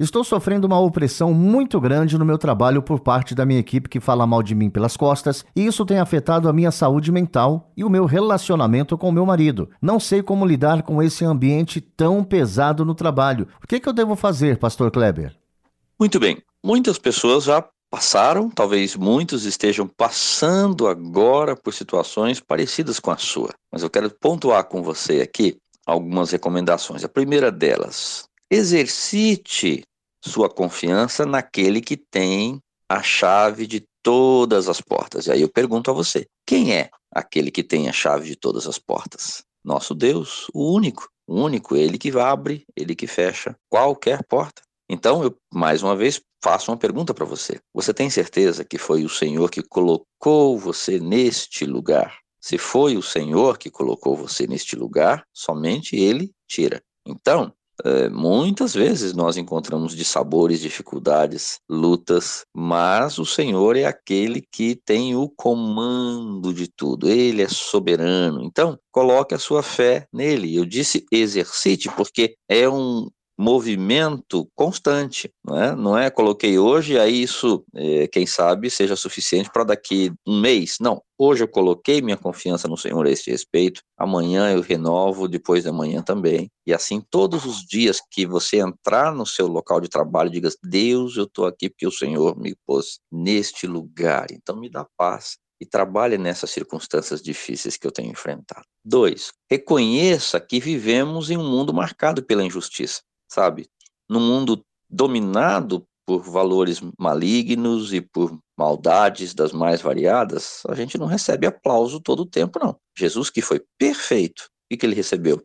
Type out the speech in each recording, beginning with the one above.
Estou sofrendo uma opressão muito grande no meu trabalho por parte da minha equipe que fala mal de mim pelas costas, e isso tem afetado a minha saúde mental e o meu relacionamento com meu marido. Não sei como lidar com esse ambiente tão pesado no trabalho. O que, que eu devo fazer, Pastor Kleber? Muito bem. Muitas pessoas já passaram, talvez muitos estejam passando agora por situações parecidas com a sua. Mas eu quero pontuar com você aqui algumas recomendações. A primeira delas, exercite sua confiança naquele que tem a chave de todas as portas. E aí eu pergunto a você: quem é aquele que tem a chave de todas as portas? Nosso Deus, o único, o único, ele que abre, ele que fecha qualquer porta. Então, eu mais uma vez faço uma pergunta para você. Você tem certeza que foi o Senhor que colocou você neste lugar? Se foi o Senhor que colocou você neste lugar, somente ele tira. Então, é, muitas vezes nós encontramos dissabores, dificuldades, lutas, mas o Senhor é aquele que tem o comando de tudo, ele é soberano. Então, coloque a sua fé nele. Eu disse exercite, porque é um, movimento constante, não é? Não é coloquei hoje, aí isso, é, quem sabe, seja suficiente para daqui um mês. Não, hoje eu coloquei minha confiança no Senhor a este respeito, amanhã eu renovo, depois da manhã também. E assim, todos os dias que você entrar no seu local de trabalho, diga: Deus, eu estou aqui porque o Senhor me pôs neste lugar, então me dá paz e trabalhe nessas circunstâncias difíceis que eu tenho enfrentado. Dois, reconheça que vivemos em um mundo marcado pela injustiça sabe? Num mundo dominado por valores malignos e por maldades das mais variadas, a gente não recebe aplauso todo o tempo, não. Jesus, que foi perfeito, o que ele recebeu?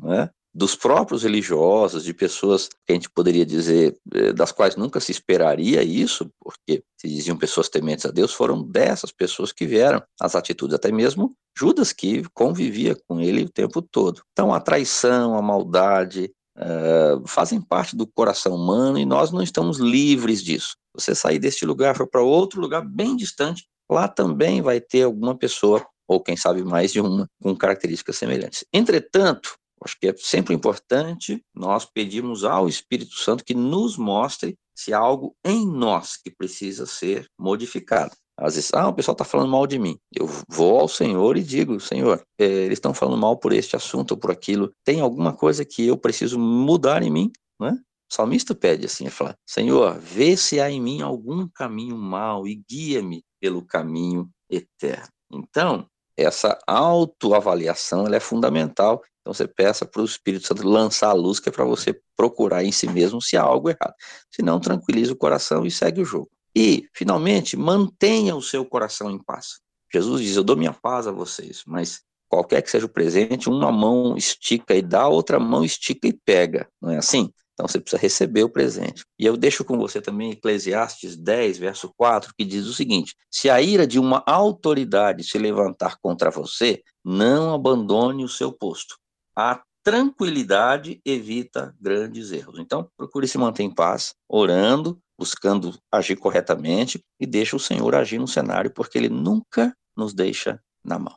Né? Dos próprios religiosos, de pessoas que a gente poderia dizer, eh, das quais nunca se esperaria isso, porque se diziam pessoas tementes a Deus, foram dessas pessoas que vieram as atitudes, até mesmo Judas, que convivia com ele o tempo todo. Então, a traição, a maldade, uh, fazem parte do coração humano e nós não estamos livres disso. Você sair deste lugar for para outro lugar bem distante, lá também vai ter alguma pessoa, ou quem sabe mais de uma, com características semelhantes. Entretanto, acho que é sempre importante nós pedirmos ao Espírito Santo que nos mostre se há algo em nós que precisa ser modificado. Às vezes, ah, o pessoal está falando mal de mim. Eu vou ao Senhor e digo, Senhor, é, eles estão falando mal por este assunto ou por aquilo. Tem alguma coisa que eu preciso mudar em mim, né? O salmista pede assim, ele fala, Senhor, vê se há em mim algum caminho mau e guia-me pelo caminho eterno. Então, essa autoavaliação é fundamental. Então você peça para o Espírito Santo lançar a luz que é para você procurar em si mesmo se há algo errado. Se não, tranquiliza o coração e segue o jogo. E, finalmente, mantenha o seu coração em paz. Jesus diz: Eu dou minha paz a vocês, mas qualquer que seja o presente, uma mão estica e dá, outra mão estica e pega. Não é assim? Então você precisa receber o presente. E eu deixo com você também Eclesiastes 10, verso 4, que diz o seguinte: Se a ira de uma autoridade se levantar contra você, não abandone o seu posto. A tranquilidade evita grandes erros. Então, procure se manter em paz, orando, buscando agir corretamente e deixa o Senhor agir no cenário, porque Ele nunca nos deixa na mão.